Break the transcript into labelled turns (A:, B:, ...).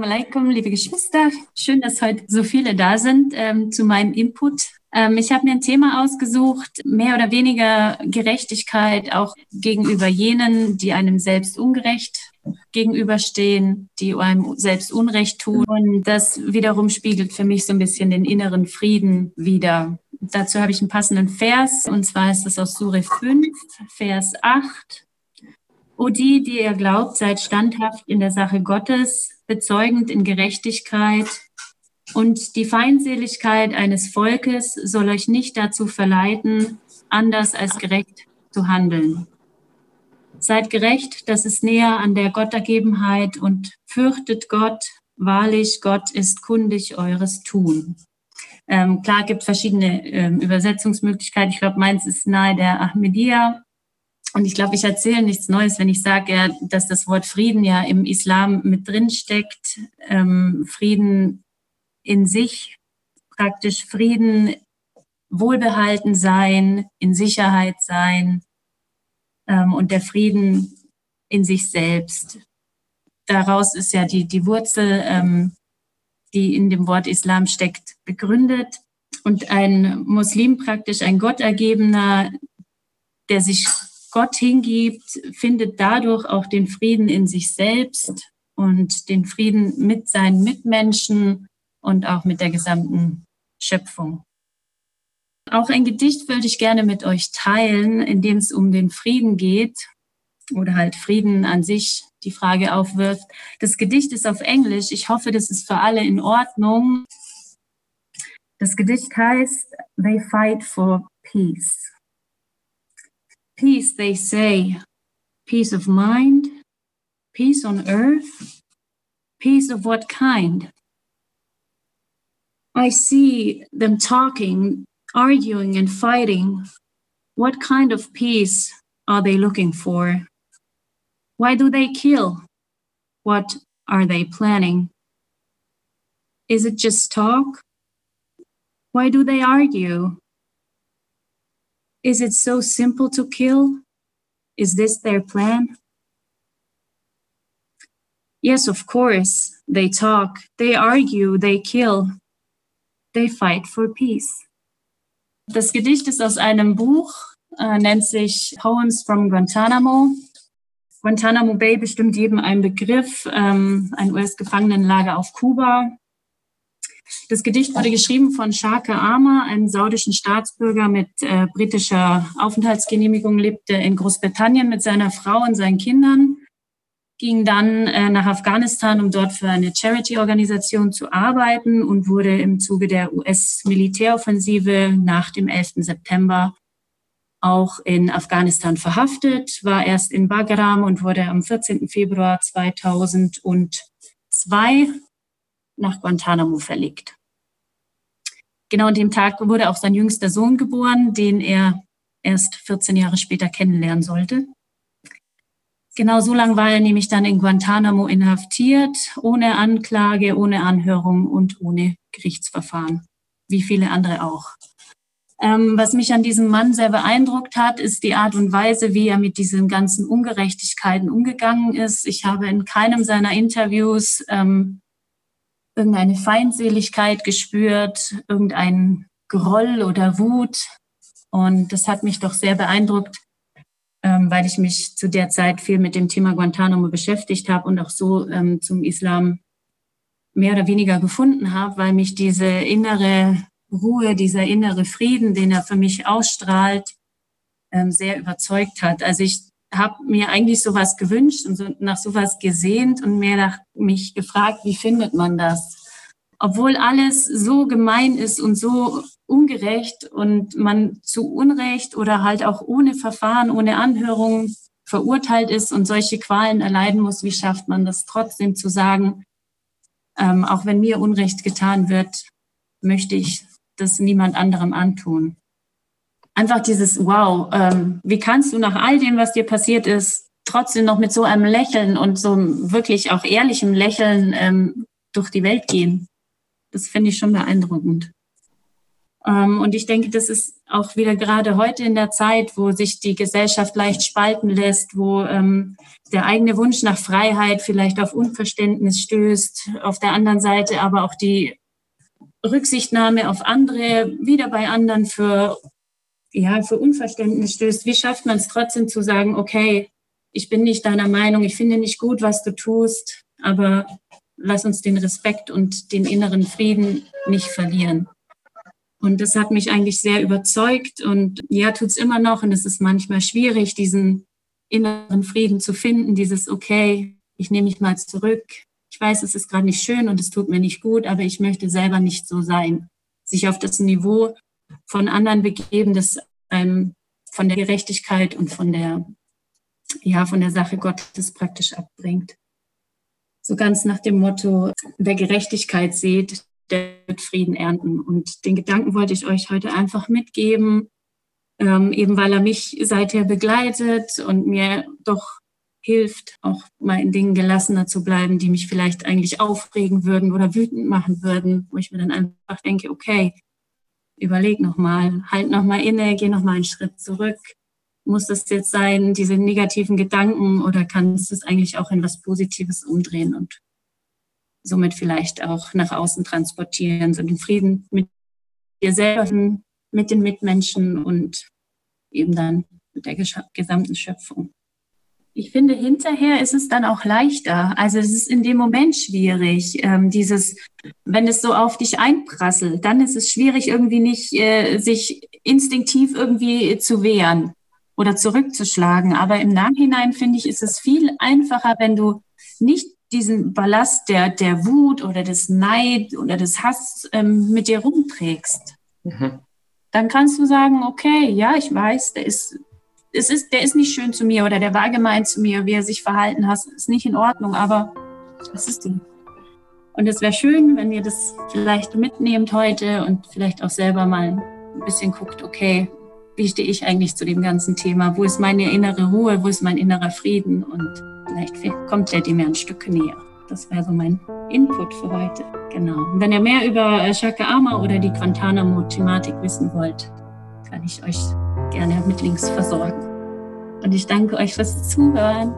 A: Assalamualaikum, liebe Geschwister. Schön, dass heute so viele da sind ähm, zu meinem Input. Ähm, ich habe mir ein Thema ausgesucht, mehr oder weniger Gerechtigkeit auch gegenüber jenen, die einem selbst ungerecht gegenüberstehen, die einem selbst Unrecht tun. Und das wiederum spiegelt für mich so ein bisschen den inneren Frieden wider. Dazu habe ich einen passenden Vers, und zwar ist es aus Sure 5, Vers 8. O die, die ihr glaubt, seid standhaft in der Sache Gottes, bezeugend in Gerechtigkeit. Und die Feindseligkeit eines Volkes soll euch nicht dazu verleiten, anders als gerecht zu handeln. Seid gerecht, das ist näher an der Gottergebenheit und fürchtet Gott. Wahrlich, Gott ist kundig eures Tun. Ähm, klar gibt verschiedene ähm, Übersetzungsmöglichkeiten. Ich glaube, meins ist nahe der Ahmadiyya. Und ich glaube, ich erzähle nichts Neues, wenn ich sage, ja, dass das Wort Frieden ja im Islam mit drin steckt. Ähm, Frieden in sich, praktisch Frieden, Wohlbehalten sein, in Sicherheit sein ähm, und der Frieden in sich selbst. Daraus ist ja die, die Wurzel, ähm, die in dem Wort Islam steckt, begründet. Und ein Muslim praktisch, ein Gottergebener, der sich Gott hingibt, findet dadurch auch den Frieden in sich selbst und den Frieden mit seinen Mitmenschen und auch mit der gesamten Schöpfung. Auch ein Gedicht würde ich gerne mit euch teilen, in dem es um den Frieden geht oder halt Frieden an sich die Frage aufwirft. Das Gedicht ist auf Englisch. Ich hoffe, das ist für alle in Ordnung. Das Gedicht heißt They Fight for Peace. Peace, they say, peace of mind, peace on earth, peace of what kind? I see them talking, arguing, and fighting. What kind of peace are they looking for? Why do they kill? What are they planning? Is it just talk? Why do they argue? Is it so simple to kill? Is this their plan? Yes, of course. They talk, they argue, they kill, they fight for peace. Das Gedicht ist aus einem Buch, äh, nennt sich Poems from Guantanamo. Guantanamo Bay bestimmt jedem einen Begriff, ähm, ein US-Gefangenenlager auf Kuba. Das Gedicht wurde geschrieben von Shaka Arma, einem saudischen Staatsbürger mit äh, britischer Aufenthaltsgenehmigung, lebte in Großbritannien mit seiner Frau und seinen Kindern, ging dann äh, nach Afghanistan, um dort für eine Charity-Organisation zu arbeiten und wurde im Zuge der US-Militäroffensive nach dem 11. September auch in Afghanistan verhaftet, war erst in Bagram und wurde am 14. Februar 2002 nach Guantanamo verlegt. Genau an dem Tag wurde auch sein jüngster Sohn geboren, den er erst 14 Jahre später kennenlernen sollte. Genau so lange war er nämlich dann in Guantanamo inhaftiert, ohne Anklage, ohne Anhörung und ohne Gerichtsverfahren, wie viele andere auch. Ähm, was mich an diesem Mann sehr beeindruckt hat, ist die Art und Weise, wie er mit diesen ganzen Ungerechtigkeiten umgegangen ist. Ich habe in keinem seiner Interviews ähm, irgendeine Feindseligkeit gespürt, irgendein Groll oder Wut. Und das hat mich doch sehr beeindruckt, ähm, weil ich mich zu der Zeit viel mit dem Thema Guantanamo beschäftigt habe und auch so ähm, zum Islam mehr oder weniger gefunden habe, weil mich diese innere Ruhe, dieser innere Frieden, den er für mich ausstrahlt, ähm, sehr überzeugt hat. Also ich habe mir eigentlich sowas gewünscht und nach sowas gesehnt und mir nach, mich gefragt, wie findet man das? Obwohl alles so gemein ist und so ungerecht und man zu Unrecht oder halt auch ohne Verfahren, ohne Anhörung verurteilt ist und solche Qualen erleiden muss, wie schafft man das trotzdem zu sagen, ähm, auch wenn mir Unrecht getan wird, möchte ich das niemand anderem antun einfach dieses Wow, ähm, wie kannst du nach all dem, was dir passiert ist, trotzdem noch mit so einem Lächeln und so wirklich auch ehrlichem Lächeln ähm, durch die Welt gehen? Das finde ich schon beeindruckend. Ähm, und ich denke, das ist auch wieder gerade heute in der Zeit, wo sich die Gesellschaft leicht spalten lässt, wo ähm, der eigene Wunsch nach Freiheit vielleicht auf Unverständnis stößt, auf der anderen Seite aber auch die Rücksichtnahme auf andere wieder bei anderen für, ja, für Unverständnis stößt. Wie schafft man es trotzdem zu sagen, okay, ich bin nicht deiner Meinung, ich finde nicht gut, was du tust, aber lass uns den Respekt und den inneren Frieden nicht verlieren. Und das hat mich eigentlich sehr überzeugt und ja, tut's immer noch. Und es ist manchmal schwierig, diesen inneren Frieden zu finden, dieses, okay, ich nehme mich mal zurück. Ich weiß, es ist gerade nicht schön und es tut mir nicht gut, aber ich möchte selber nicht so sein. Sich auf das Niveau von anderen begeben, das einem von der Gerechtigkeit und von der, ja, von der Sache Gottes praktisch abbringt. So ganz nach dem Motto, wer Gerechtigkeit sieht, der wird Frieden ernten. Und den Gedanken wollte ich euch heute einfach mitgeben, ähm, eben weil er mich seither begleitet und mir doch hilft, auch mal in Dingen gelassener zu bleiben, die mich vielleicht eigentlich aufregen würden oder wütend machen würden, wo ich mir dann einfach denke, okay, überleg nochmal, halt nochmal inne, geh nochmal einen Schritt zurück. Muss das jetzt sein, diese negativen Gedanken, oder kannst du es eigentlich auch in was Positives umdrehen und somit vielleicht auch nach außen transportieren, so den Frieden mit dir selber, mit den Mitmenschen und eben dann mit der gesamten Schöpfung. Ich finde, hinterher ist es dann auch leichter. Also es ist in dem Moment schwierig, ähm, dieses, wenn es so auf dich einprasselt, dann ist es schwierig, irgendwie nicht äh, sich instinktiv irgendwie zu wehren oder zurückzuschlagen. Aber im Nachhinein finde ich, ist es viel einfacher, wenn du nicht diesen Ballast der, der Wut oder des Neid oder des Hass ähm, mit dir rumträgst. Mhm. Dann kannst du sagen, okay, ja, ich weiß, der ist, es ist, der ist nicht schön zu mir oder der war gemein zu mir, wie er sich verhalten hat, ist nicht in Ordnung, aber was ist du? Und es wäre schön, wenn ihr das vielleicht mitnehmt heute und vielleicht auch selber mal ein bisschen guckt, okay, wie stehe ich eigentlich zu dem ganzen Thema? Wo ist meine innere Ruhe? Wo ist mein innerer Frieden? Und Vielleicht kommt der dem ja ein Stück näher. Das wäre so mein Input für heute. Genau. Und wenn ihr mehr über äh, Shaka Ama oder die Guantanamo-Thematik wissen wollt, kann ich euch gerne mit Links versorgen. Und ich danke euch fürs Zuhören.